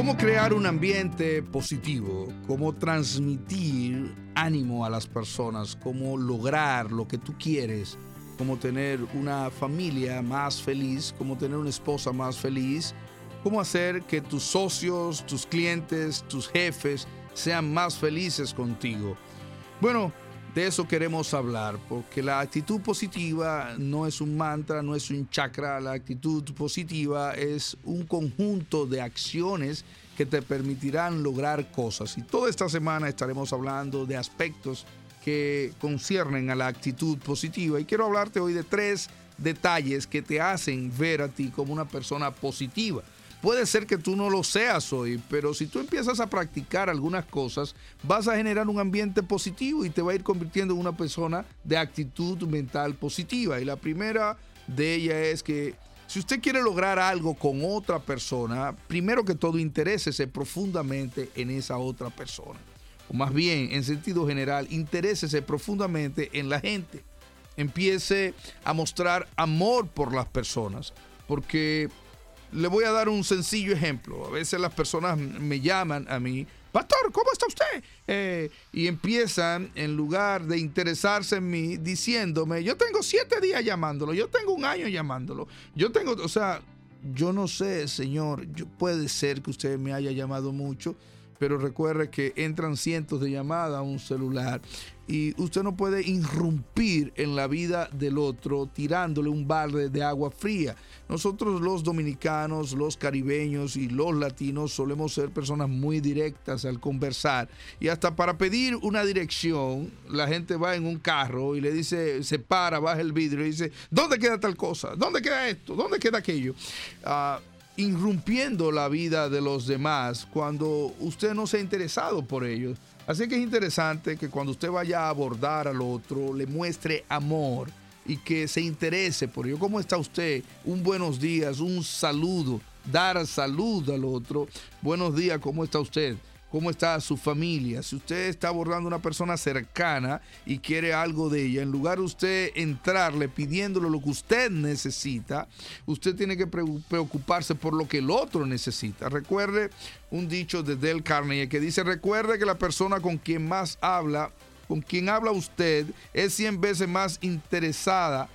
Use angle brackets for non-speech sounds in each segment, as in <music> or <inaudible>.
¿Cómo crear un ambiente positivo? ¿Cómo transmitir ánimo a las personas? ¿Cómo lograr lo que tú quieres? ¿Cómo tener una familia más feliz? ¿Cómo tener una esposa más feliz? ¿Cómo hacer que tus socios, tus clientes, tus jefes sean más felices contigo? Bueno, de eso queremos hablar, porque la actitud positiva no es un mantra, no es un chakra, la actitud positiva es un conjunto de acciones que te permitirán lograr cosas. Y toda esta semana estaremos hablando de aspectos que conciernen a la actitud positiva. Y quiero hablarte hoy de tres detalles que te hacen ver a ti como una persona positiva. Puede ser que tú no lo seas hoy, pero si tú empiezas a practicar algunas cosas, vas a generar un ambiente positivo y te va a ir convirtiendo en una persona de actitud mental positiva. Y la primera de ellas es que si usted quiere lograr algo con otra persona, primero que todo interésese profundamente en esa otra persona. O más bien, en sentido general, interésese profundamente en la gente. Empiece a mostrar amor por las personas, porque le voy a dar un sencillo ejemplo. A veces las personas me llaman a mí, Pastor, ¿cómo está usted? Eh, y empiezan, en lugar de interesarse en mí, diciéndome, yo tengo siete días llamándolo, yo tengo un año llamándolo, yo tengo, o sea, yo no sé, Señor, puede ser que usted me haya llamado mucho, pero recuerde que entran cientos de llamadas a un celular y usted no puede irrumpir en la vida del otro tirándole un balde de agua fría. Nosotros los dominicanos, los caribeños y los latinos solemos ser personas muy directas al conversar y hasta para pedir una dirección la gente va en un carro y le dice, se para, baja el vidrio y dice, ¿dónde queda tal cosa? ¿Dónde queda esto? ¿Dónde queda aquello? Ah, irrumpiendo la vida de los demás cuando usted no se ha interesado por ellos. Así que es interesante que cuando usted vaya a abordar al otro, le muestre amor y que se interese por ello. ¿Cómo está usted? Un buenos días, un saludo, dar salud al otro. Buenos días, ¿cómo está usted? Cómo está su familia. Si usted está abordando a una persona cercana y quiere algo de ella, en lugar de usted entrarle pidiéndole lo que usted necesita, usted tiene que preocuparse por lo que el otro necesita. Recuerde un dicho de Del Carnegie que dice, recuerde que la persona con quien más habla, con quien habla usted, es 100 veces más interesada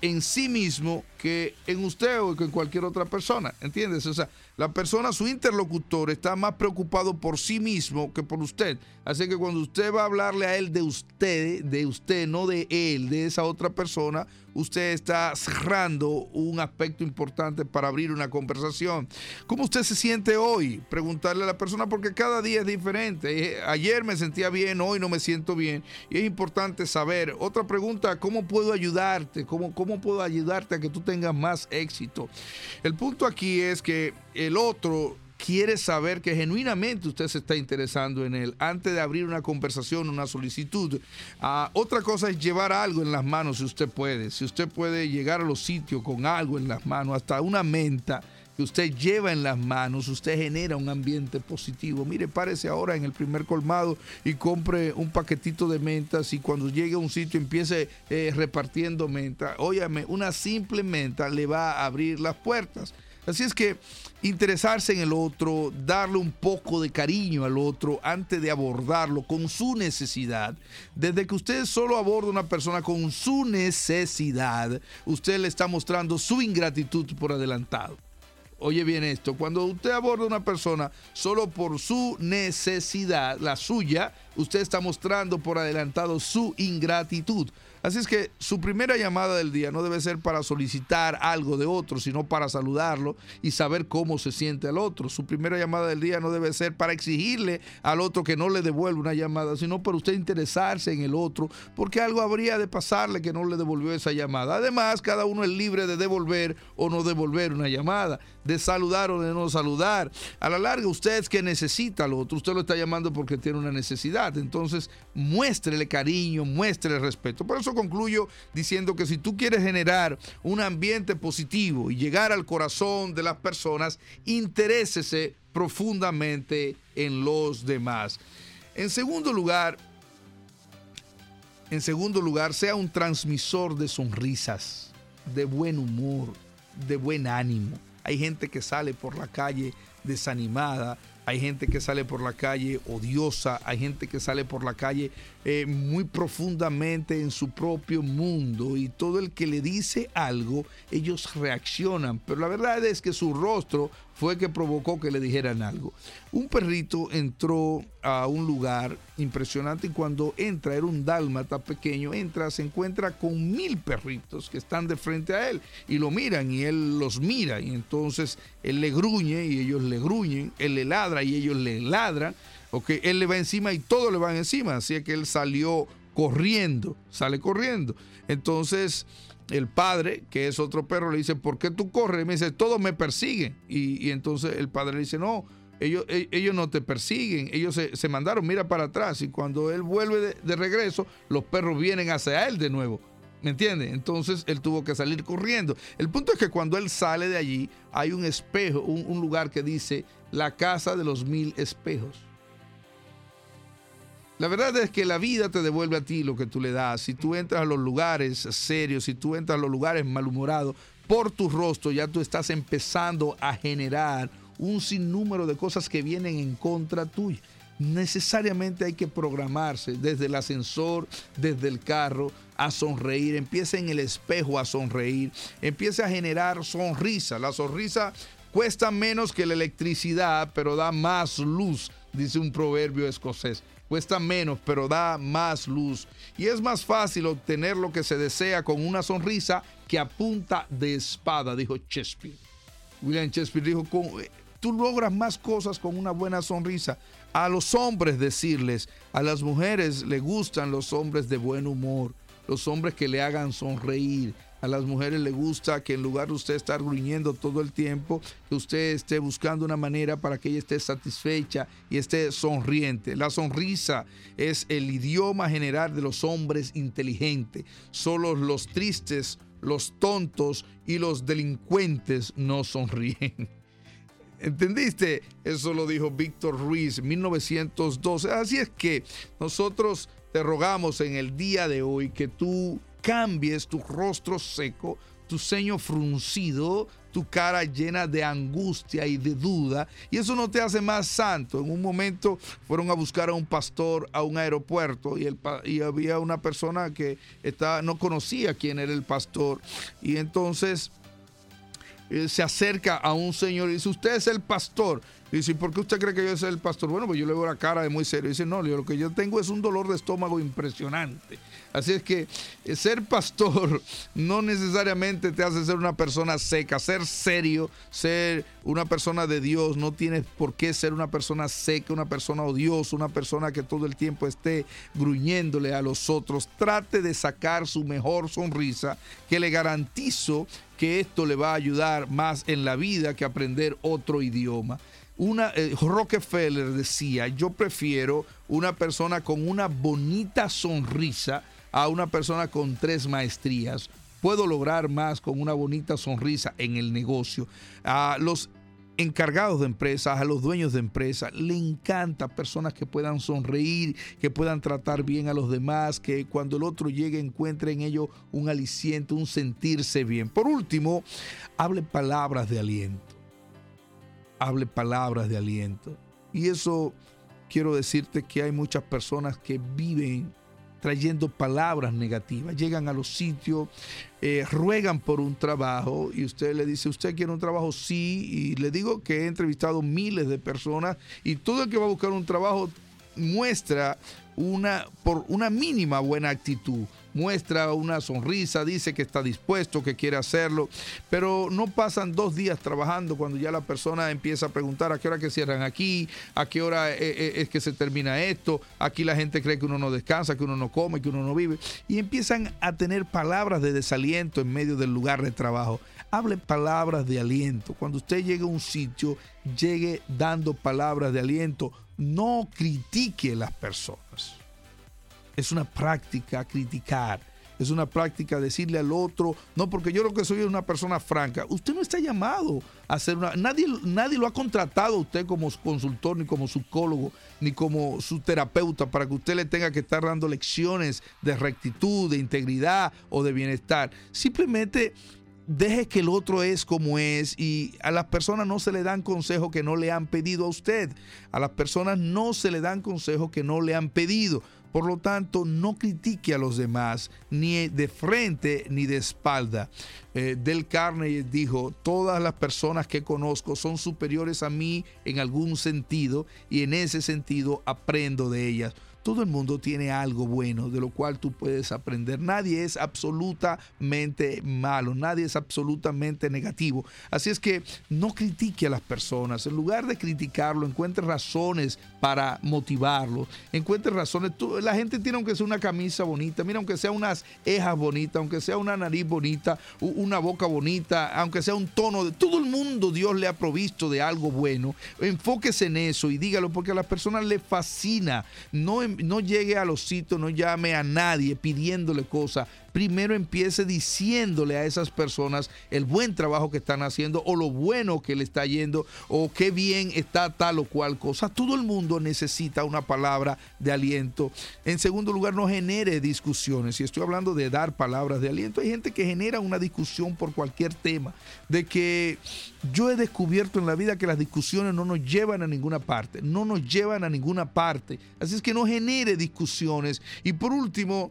en sí mismo que en usted o que en cualquier otra persona. ¿Entiendes? O sea, la persona, su interlocutor, está más preocupado por sí mismo que por usted. Así que cuando usted va a hablarle a él de usted, de usted, no de él, de esa otra persona, usted está cerrando un aspecto importante para abrir una conversación. ¿Cómo usted se siente hoy? Preguntarle a la persona porque cada día es diferente. Eh, ayer me sentía bien, hoy no me siento bien. Y es importante saber. Otra pregunta, ¿cómo puedo ayudarte? ¿Cómo, cómo puedo ayudarte a que tú tengas más éxito? El punto aquí es que el otro quiere saber que genuinamente usted se está interesando en él antes de abrir una conversación, una solicitud. Ah, otra cosa es llevar algo en las manos si usted puede. Si usted puede llegar a los sitios con algo en las manos, hasta una menta que usted lleva en las manos, usted genera un ambiente positivo. Mire, párese ahora en el primer colmado y compre un paquetito de mentas y cuando llegue a un sitio empiece eh, repartiendo menta. Óyame, una simple menta le va a abrir las puertas. Así es que interesarse en el otro, darle un poco de cariño al otro antes de abordarlo con su necesidad. Desde que usted solo aborda a una persona con su necesidad, usted le está mostrando su ingratitud por adelantado. Oye bien esto, cuando usted aborda a una persona solo por su necesidad, la suya, usted está mostrando por adelantado su ingratitud. Así es que su primera llamada del día no debe ser para solicitar algo de otro, sino para saludarlo y saber cómo se siente al otro. Su primera llamada del día no debe ser para exigirle al otro que no le devuelva una llamada, sino para usted interesarse en el otro, porque algo habría de pasarle que no le devolvió esa llamada. Además, cada uno es libre de devolver o no devolver una llamada, de saludar o de no saludar. A la larga, usted es que necesita al otro, usted lo está llamando porque tiene una necesidad. Entonces, muéstrele cariño, muéstrele respeto. Por eso concluyo diciendo que si tú quieres generar un ambiente positivo y llegar al corazón de las personas, interésese profundamente en los demás. En segundo lugar, en segundo lugar, sea un transmisor de sonrisas, de buen humor, de buen ánimo. Hay gente que sale por la calle desanimada, hay gente que sale por la calle odiosa, hay gente que sale por la calle eh, muy profundamente en su propio mundo y todo el que le dice algo, ellos reaccionan, pero la verdad es que su rostro fue que provocó que le dijeran algo. Un perrito entró a un lugar impresionante y cuando entra, era un dálmata pequeño, entra, se encuentra con mil perritos que están de frente a él y lo miran y él los mira y entonces él le gruñe y ellos le gruñen, él le ladra y ellos le ladran, ok, él le va encima y todos le van encima, así que él salió corriendo, sale corriendo. Entonces el padre, que es otro perro, le dice, ¿por qué tú corres? Y me dice, todos me persiguen. Y, entonces el padre le dice, no, ellos, e, ellos no te persiguen, ellos se, mandaron, mira para atrás. Y cuando él vuelve de, regreso, los perros vienen hacia él de nuevo. ¿Me entiendes? Entonces él tuvo que salir corriendo. El punto es que cuando él sale de allí, hay un espejo, un lugar que dice la casa de los mil espejos. La verdad es que la vida te devuelve a ti lo que tú le das. Si tú entras a los lugares serios, si tú entras a los lugares malhumorados, por tu rostro ya tú estás empezando a generar un sinnúmero de cosas que vienen en contra tuya. Necesariamente hay que programarse desde el ascensor, desde el carro, a sonreír. Empieza en el espejo a sonreír. Empieza a generar sonrisa. La sonrisa cuesta menos que la electricidad, pero da más luz, dice un proverbio escocés cuesta menos, pero da más luz. Y es más fácil obtener lo que se desea con una sonrisa que apunta de espada, dijo Shakespeare. William Shakespeare dijo, tú logras más cosas con una buena sonrisa. A los hombres decirles, a las mujeres le gustan los hombres de buen humor, los hombres que le hagan sonreír, a las mujeres les gusta que en lugar de usted estar gruñendo todo el tiempo, que usted esté buscando una manera para que ella esté satisfecha y esté sonriente. La sonrisa es el idioma general de los hombres inteligentes. Solo los tristes, los tontos y los delincuentes no sonríen. ¿Entendiste? Eso lo dijo Víctor Ruiz en 1912. Así es que nosotros te rogamos en el día de hoy que tú cambies tu rostro seco, tu ceño fruncido, tu cara llena de angustia y de duda, y eso no te hace más santo. En un momento fueron a buscar a un pastor a un aeropuerto y, y había una persona que estaba, no conocía quién era el pastor, y entonces eh, se acerca a un señor y dice, usted es el pastor. Y dice, ¿por qué usted cree que yo soy el pastor? Bueno, pues yo le veo la cara de muy serio. Y dice, no, lo que yo tengo es un dolor de estómago impresionante. Así es que eh, ser pastor <laughs> no necesariamente te hace ser una persona seca. Ser serio, ser una persona de Dios, no tienes por qué ser una persona seca, una persona odiosa, una persona que todo el tiempo esté gruñéndole a los otros. Trate de sacar su mejor sonrisa, que le garantizo que esto le va a ayudar más en la vida que aprender otro idioma. Una, eh, Rockefeller decía, yo prefiero una persona con una bonita sonrisa a una persona con tres maestrías. Puedo lograr más con una bonita sonrisa en el negocio. A los encargados de empresas, a los dueños de empresas, le encanta personas que puedan sonreír, que puedan tratar bien a los demás, que cuando el otro llegue encuentre en ellos un aliciente, un sentirse bien. Por último, hable palabras de aliento hable palabras de aliento. Y eso quiero decirte que hay muchas personas que viven trayendo palabras negativas. Llegan a los sitios, eh, ruegan por un trabajo y usted le dice, ¿usted quiere un trabajo? Sí. Y le digo que he entrevistado miles de personas y todo el que va a buscar un trabajo muestra una, por una mínima buena actitud muestra una sonrisa, dice que está dispuesto, que quiere hacerlo, pero no pasan dos días trabajando cuando ya la persona empieza a preguntar a qué hora que cierran aquí, a qué hora eh, eh, es que se termina esto, aquí la gente cree que uno no descansa, que uno no come, que uno no vive, y empiezan a tener palabras de desaliento en medio del lugar de trabajo. Hable palabras de aliento. Cuando usted llegue a un sitio, llegue dando palabras de aliento. No critique las personas es una práctica criticar, es una práctica decirle al otro, no, porque yo lo que soy es una persona franca. Usted no está llamado a ser una... Nadie, nadie lo ha contratado a usted como consultor, ni como psicólogo, ni como su terapeuta para que usted le tenga que estar dando lecciones de rectitud, de integridad o de bienestar. Simplemente deje que el otro es como es y a las personas no se le dan consejos que no le han pedido a usted. A las personas no se le dan consejos que no le han pedido. Por lo tanto, no critique a los demás, ni de frente ni de espalda. Eh, Del Carnegie dijo, todas las personas que conozco son superiores a mí en algún sentido y en ese sentido aprendo de ellas. Todo el mundo tiene algo bueno de lo cual tú puedes aprender. Nadie es absolutamente malo, nadie es absolutamente negativo. Así es que no critique a las personas. En lugar de criticarlo, encuentre razones para motivarlo. Encuentre razones. la gente tiene aunque sea una camisa bonita, mira, aunque sea unas ejas bonitas, aunque sea una nariz bonita, una boca bonita, aunque sea un tono de... Todo el mundo Dios le ha provisto de algo bueno. Enfóquese en eso y dígalo porque a las personas le fascina. No no llegue a los sitios, no llame a nadie pidiéndole cosas. Primero empiece diciéndole a esas personas el buen trabajo que están haciendo o lo bueno que le está yendo o qué bien está tal o cual cosa. Todo el mundo necesita una palabra de aliento. En segundo lugar, no genere discusiones. Y estoy hablando de dar palabras de aliento. Hay gente que genera una discusión por cualquier tema. De que yo he descubierto en la vida que las discusiones no nos llevan a ninguna parte. No nos llevan a ninguna parte. Así es que no genere discusiones. Y por último,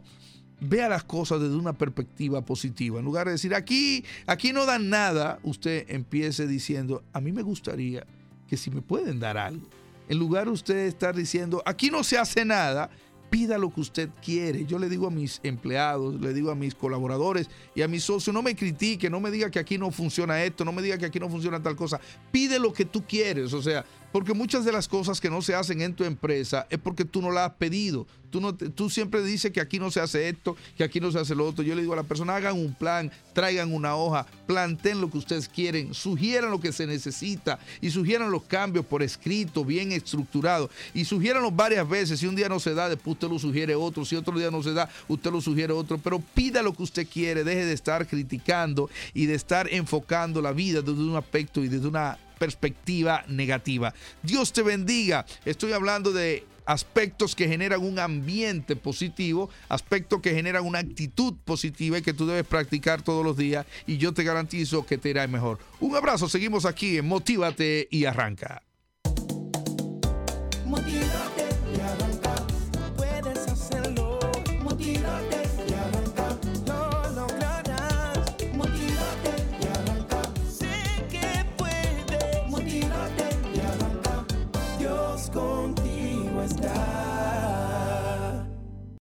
vea las cosas desde una perspectiva positiva. En lugar de decir, aquí, aquí no dan nada, usted empiece diciendo, a mí me gustaría que si me pueden dar algo. En lugar de usted estar diciendo, aquí no se hace nada, pida lo que usted quiere. Yo le digo a mis empleados, le digo a mis colaboradores y a mis socios, no me critique, no me diga que aquí no funciona esto, no me diga que aquí no funciona tal cosa. Pide lo que tú quieres. O sea, porque muchas de las cosas que no se hacen en tu empresa es porque tú no las has pedido. Tú, no tú siempre dices que aquí no se hace esto, que aquí no se hace lo otro. Yo le digo a la persona, hagan un plan, traigan una hoja, planteen lo que ustedes quieren, sugieran lo que se necesita y sugieran los cambios por escrito, bien estructurado. Y sugiéranlo varias veces. Si un día no se da, después usted lo sugiere otro. Si otro día no se da, usted lo sugiere otro. Pero pida lo que usted quiere, deje de estar criticando y de estar enfocando la vida desde un aspecto y desde una perspectiva negativa. Dios te bendiga. Estoy hablando de aspectos que generan un ambiente positivo, aspectos que generan una actitud positiva y que tú debes practicar todos los días y yo te garantizo que te irá mejor. Un abrazo, seguimos aquí en Motívate y arranca. Motívate y arranca.